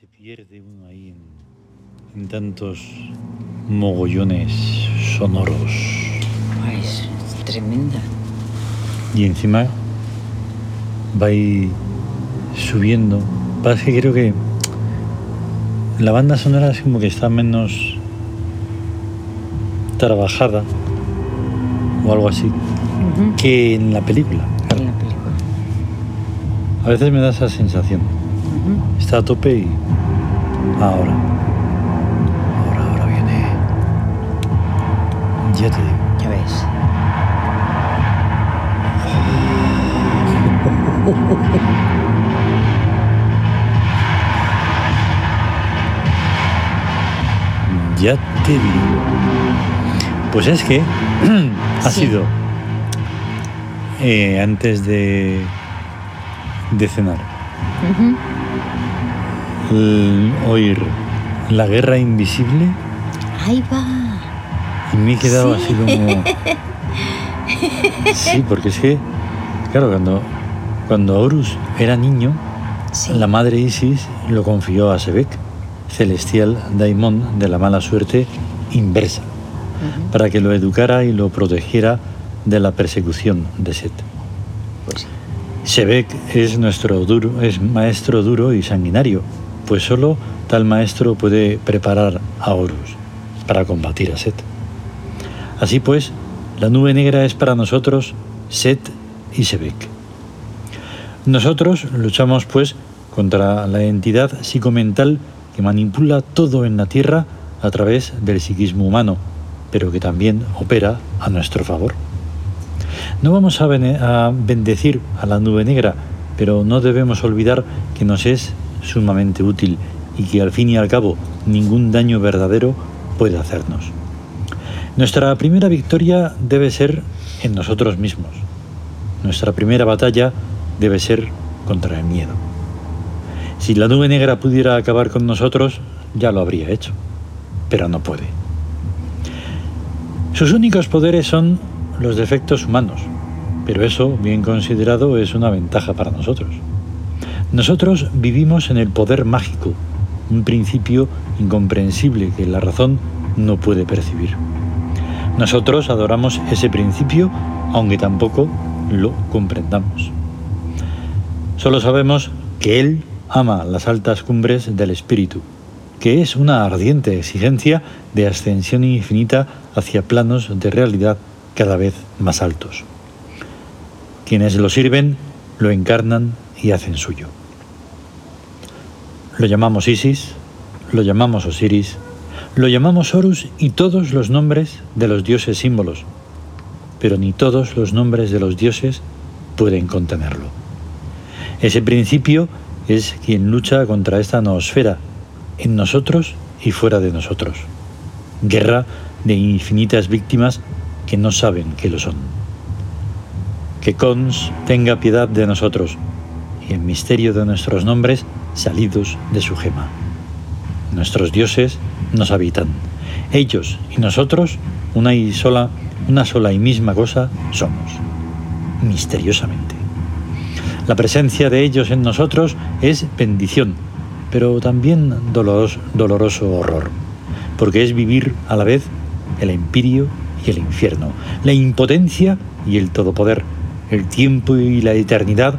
se pierde uno ahí en, en tantos mogollones sonoros. Ay, es tremenda. Y encima va ahí subiendo. Pasa que creo que la banda sonora es como que está menos trabajada o algo así que en la película. En la película. A veces me da esa sensación. Está a tope y ahora. Ahora, ahora viene. Ya te digo. Ya ves. Ya te digo. Pues es que ha Sí. sido eh, antes de, de cenar. Ujú. el oír La Guerra Invisible Ahí va. y me he quedado Sí. así como... Sí, porque es que, claro, cuando, cuando Horus era niño, Sí. la madre Isis lo confió a Sebek, celestial daimon de la mala suerte inversa, para que lo educara y lo protegiera de la persecución de Set. Pues. Sebek es nuestro duro, es maestro duro y sanguinario, pues solo tal maestro puede preparar a Horus para combatir a Set. Así pues, la nube negra es para nosotros Set y Sebek. Nosotros luchamos pues contra la entidad psicomental que manipula todo en la Tierra a través del psiquismo humano, pero que también opera a nuestro favor. No vamos a, bendecir a la nube negra, pero no debemos olvidar que nos es sumamente útil y que al fin y al cabo ningún daño verdadero puede hacernos. Nuestra primera victoria debe ser en nosotros mismos. Nuestra primera batalla debe ser contra el miedo. Si la nube negra pudiera acabar con nosotros, ya lo habría hecho, pero no puede. Sus únicos poderes son los defectos humanos, pero eso, bien considerado, es una ventaja para nosotros. Nosotros vivimos en el poder mágico, un principio incomprensible que la razón no puede percibir. Nosotros adoramos ese principio, aunque tampoco lo comprendamos. Solo sabemos que Él ama las altas cumbres del espíritu, que es una ardiente exigencia de ascensión infinita hacia planos de realidad cada vez más altos. Quienes lo sirven, lo encarnan y hacen suyo. Lo llamamos Isis, lo llamamos Osiris, lo llamamos Horus y todos los nombres de los dioses símbolos, pero ni todos los nombres de los dioses pueden contenerlo. Ese principio es quien lucha contra esta noosfera, en nosotros y fuera de nosotros. Guerra de infinitas víctimas que no saben que lo son. Que Cons tenga piedad de nosotros y el misterio de nuestros nombres salidos de su gema. Nuestros dioses nos habitan. Ellos y nosotros, una y sola, una sola y misma cosa somos, misteriosamente. La presencia de ellos en nosotros es bendición, pero también doloroso, doloroso horror, porque es vivir a la vez el empirio y el infierno, la impotencia y el todopoder, el tiempo y la eternidad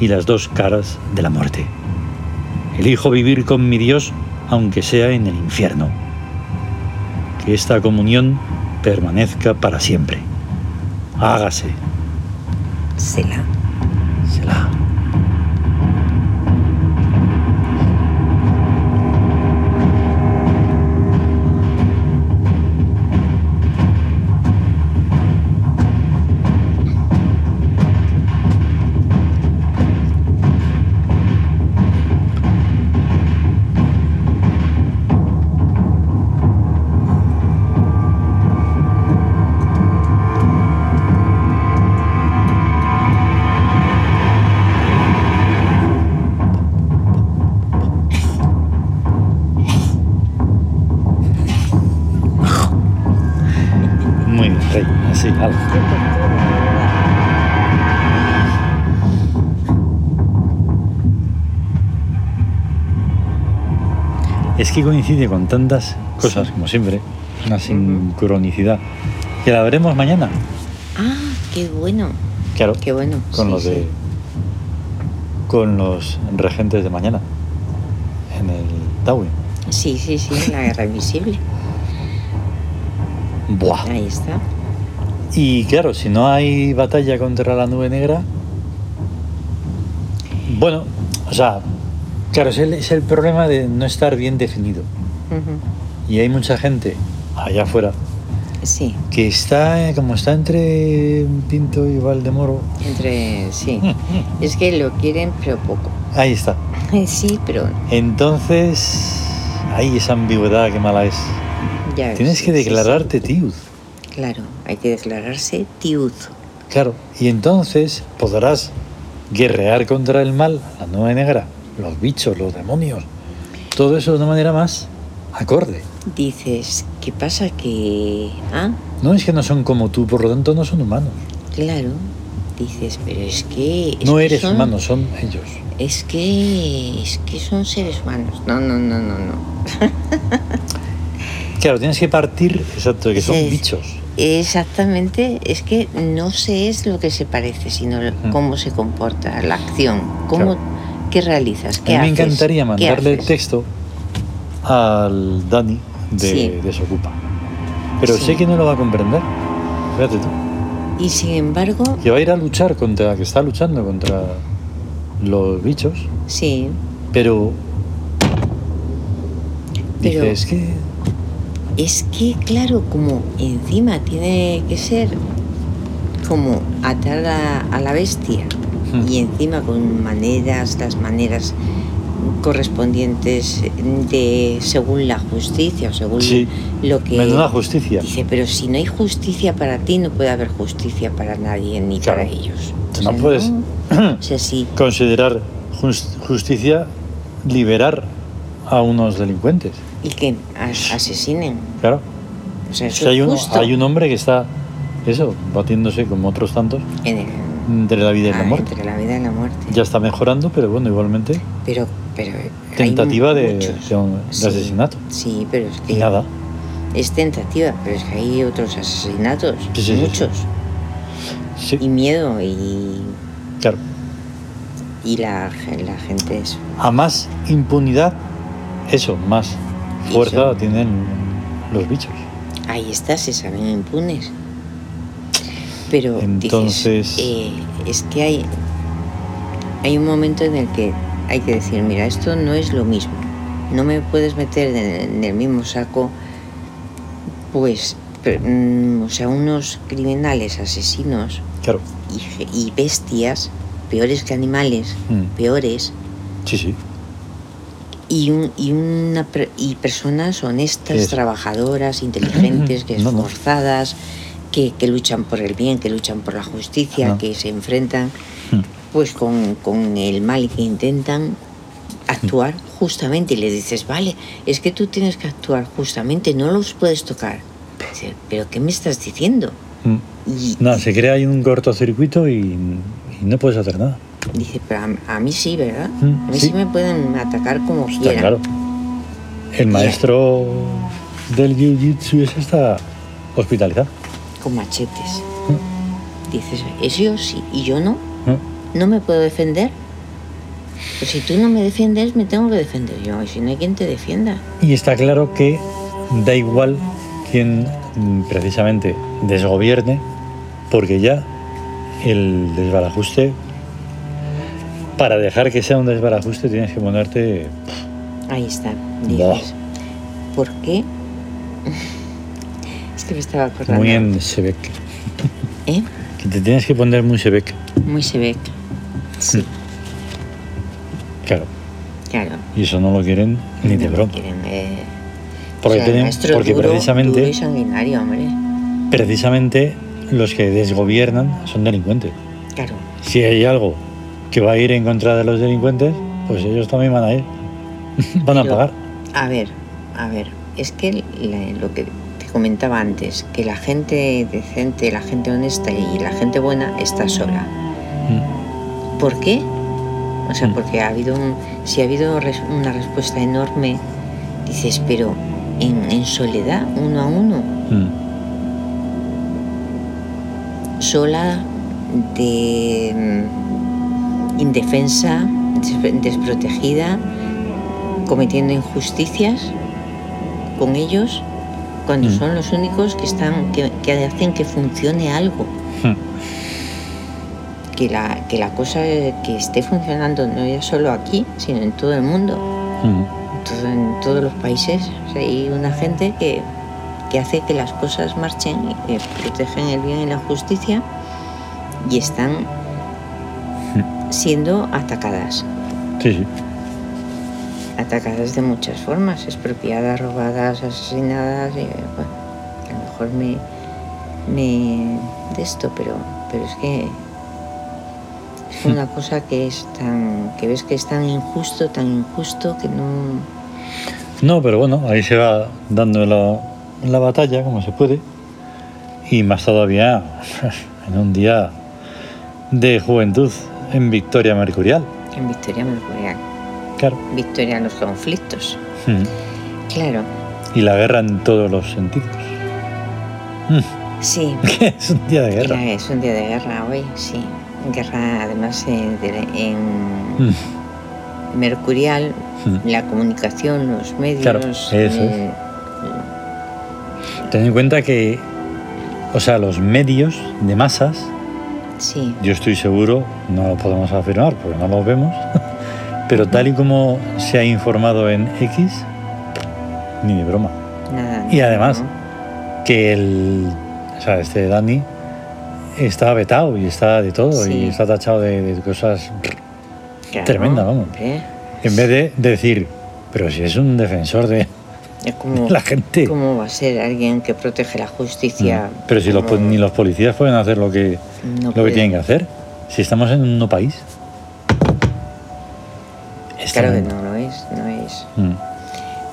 y las dos caras de la muerte. Elijo vivir con mi Dios aunque sea en el infierno. Que esta comunión permanezca para siempre. Hágase. Es que coincide con tantas cosas, Sí. como siempre, una sincronicidad, que la veremos mañana. Ah, qué bueno. Claro, Qué bueno. con sí, los de sí. con los regentes de mañana en el Tawin. Sí, sí, sí, la guerra invisible. Buah. Ahí está. Y claro, si no hay batalla contra la nube negra, bueno, o sea, claro, es el, es el problema de no estar bien definido. Y hay mucha gente allá afuera Sí, que está, eh, como está entre Pinto y Valdemoro, entre. Sí. Es que lo quieren, pero poco. ahí está. Sí, pero Entonces, ahí esa ambigüedad, que mala es. ya Tienes que sí, sí, declararte tiud. Claro, hay que declararse tiud. Claro, y entonces podrás guerrear contra el mal, la nube negra, los bichos, los demonios, todo eso de una manera más acorde. Dices, ¿qué pasa? Que. Ah, No es que no son como tú, por lo tanto no son humanos. claro. Dices, pero es que. es No que eres son- humano, son ellos. Es que. Es que son seres humanos. No, no, no, no, no. Claro, tienes que partir, exacto, de que son Sí. bichos. Exactamente, es que no se es lo que se parece, sino Mm. cómo se comporta, la acción, cómo, Claro. qué realizas, A mí me encantaría mandarle el texto al Dani de Sí. Desocupa. Pero Sí. sé que no lo va a comprender. Fíjate tú. Y sin embargo, Que va a ir a luchar contra, que está luchando contra los bichos, sí, pero. Pero- Dice, es que. Es que claro, como encima tiene que ser como atar a, a la bestia Hmm. y encima con maneras, las maneras correspondientes de según la justicia o según Sí. lo que Menuda justicia. Dice, pero si no hay justicia para ti, no puede haber justicia para nadie ni Claro. para ellos. No puedes O sea, sí, considerar jus- justicia liberar a unos delincuentes. Y que as- asesinen. Claro. O sea, eso hay, un, hay un hombre que está, eso, batiéndose como otros tantos en el- entre la vida y la ah, muerte. entre la vida y la muerte. Ya está mejorando, pero bueno, igualmente Pero, pero tentativa de, de asesinato. Sí, pero es Y que nada. es tentativa, pero es que hay otros asesinatos, Sí, sí, muchos. Sí, Y miedo y, claro. y la, la gente es... A más impunidad, eso, más fuerza tienen los bichos. Ahí está, se saben impunes. Pero Entonces- dices, eh, es que hay, hay un momento en el que hay que decir, mira, esto no es lo mismo. No me puedes meter en, el mismo saco, pues, mm, o sea, unos criminales asesinos Claro. y, fe- y bestias, peores que animales, Mm. peores, Sí, sí. Y, un, y, una, y personas honestas, trabajadoras, inteligentes, que No, no. esforzadas, que, que luchan por el bien, que luchan por la justicia, No. que se enfrentan Mm. pues con, con el mal y que intentan actuar justamente y le dices, vale, es que tú tienes que actuar justamente, no los puedes tocar. Dice, pero ¿qué me estás diciendo? Mm. Y Nada, se crea ahí un cortocircuito y, y no puedes hacer nada. Dice, pero a, a mí sí, ¿verdad? Mm, a mí sí. sí. me pueden atacar como Está quieran. claro. El maestro del jiu-jitsu ese está hospitalizado. Con machetes. Mm. Dices, es yo sí y yo no. Mm. No me puedo defender. Pues si tú no me defiendes, me tengo que defender yo. Y si no hay quien te defienda. Y está claro que da igual quien precisamente desgobierne, porque ya el desbarajuste, para dejar que sea un desbarajuste tienes que ponerte... Ahí está. Dices, ¿por qué? es que me estaba acordando. Muy en Sebek. ¿Eh? Que te tienes que poner muy Sebek. Muy Sebek. Sí, Claro. claro. Y eso no lo quieren ni de No broma. quieren, eh, Porque, o sea, tienen- porque duro, precisamente, duro y sanguinario, hombre. precisamente los que desgobiernan son delincuentes. Claro. Si hay algo que va a ir en contra de los delincuentes, pues ellos también van a ir. van a pagar. A ver, a ver, es que lo que te comentaba antes, que la gente decente, la gente honesta y la gente buena está sola. Mm. ¿Por qué? O sea, Mm. porque ha habido un, si ha habido una respuesta enorme Dices, pero en, en soledad, uno a uno, Mm. sola, de indefensa, des- desprotegida, cometiendo injusticias con ellos, cuando Mm. son los únicos que están, que, que hacen que funcione algo. Mm. Que la, que la cosa eh, que esté funcionando no ya solo aquí, sino en todo el mundo, Mm. todo- en todos los países. O sea, hay una gente que, que hace que las cosas marchen y que protegen el bien y la justicia y están siendo atacadas. Sí, sí. Atacadas de muchas formas, expropiadas, robadas, asesinadas. y, bueno, a lo mejor me, me de esto, pero, pero es que es una cosa que es tan, que ves que es tan injusto, tan injusto que no. No, pero bueno, ahí se va dando la, la batalla como se puede. Y más todavía en un día de juventud en Victoria Mercurial. En Victoria Mercurial. Claro. Victoria en los conflictos. Mm. Claro, Y la guerra en todos los sentidos. Mm. sí. es un día de guerra. Es un día de guerra hoy, sí. Guerra además de- en Mm. Mercurial, la comunicación, los medios. Claro, eso es. eh, Ten en cuenta que, o sea, los medios de masas, sí, yo estoy seguro, no lo podemos afirmar porque no los vemos, pero tal y como se ha informado en X, ni de broma. nada. Y además, ¿no? que el, o sea, este Dani está vetado y está de todo Sí. y está tachado de, de cosas Claro, tremenda, vamos. hombre, en vez de decir, pero si es un defensor de Es como, la gente. ¿Cómo va a ser alguien que protege la justicia? Mm. Pero si los, como ni los policías pueden hacer lo que, no lo que tienen que hacer, si estamos en un no país. Claro que no lo es, no es. Mm,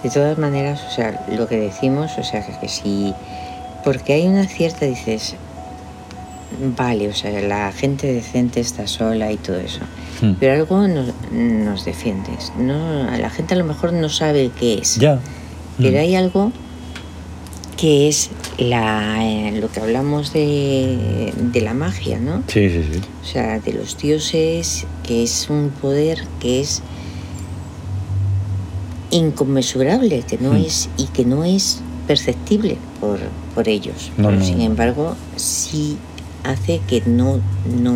De todas maneras, o sea, lo que decimos, o sea, que, que si. Porque hay una cierta, dices. Vale, o sea, la gente decente está sola y todo eso. mm. Pero algo nos, nos defiendes. No, la gente a lo mejor no sabe qué es. Ya. Pero Mm, hay algo que es la, eh, lo que hablamos de, de la magia, ¿no? Sí, sí, sí. O sea, de los dioses, que es un poder que es inconmensurable, que no Mm. es y que no es perceptible por, por ellos. No, Pero no, sin embargo, sí hace que no, no,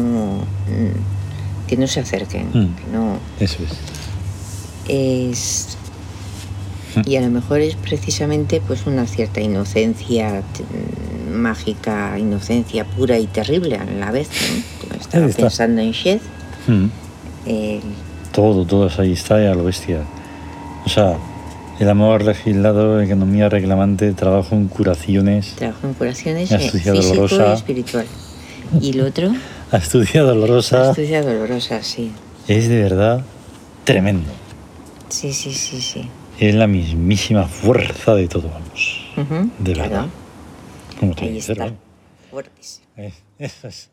mm, que no se acerquen, Mm. que no Eso es. es. y a lo mejor es precisamente pues una cierta inocencia t- mágica, inocencia pura y terrible a la vez, ¿no? Estaba pensando en Shed, Mm. el- Todo, todo eso ahí está ya lo bestia. O sea, el amor legislado, economía reclamante, trabajo en curaciones, trabajo en curaciones La eh, astucia físico dolorosa. y espiritual. Y lo otro, astucia dolorosa, astucia dolorosa, sí. es de verdad tremendo. Sí, sí, sí, sí. Es la mismísima fuerza de todo, vamos. Ujú, De claro. verdad. Como tiene Ahí ser, está. Fuertes. Eh, Eso es.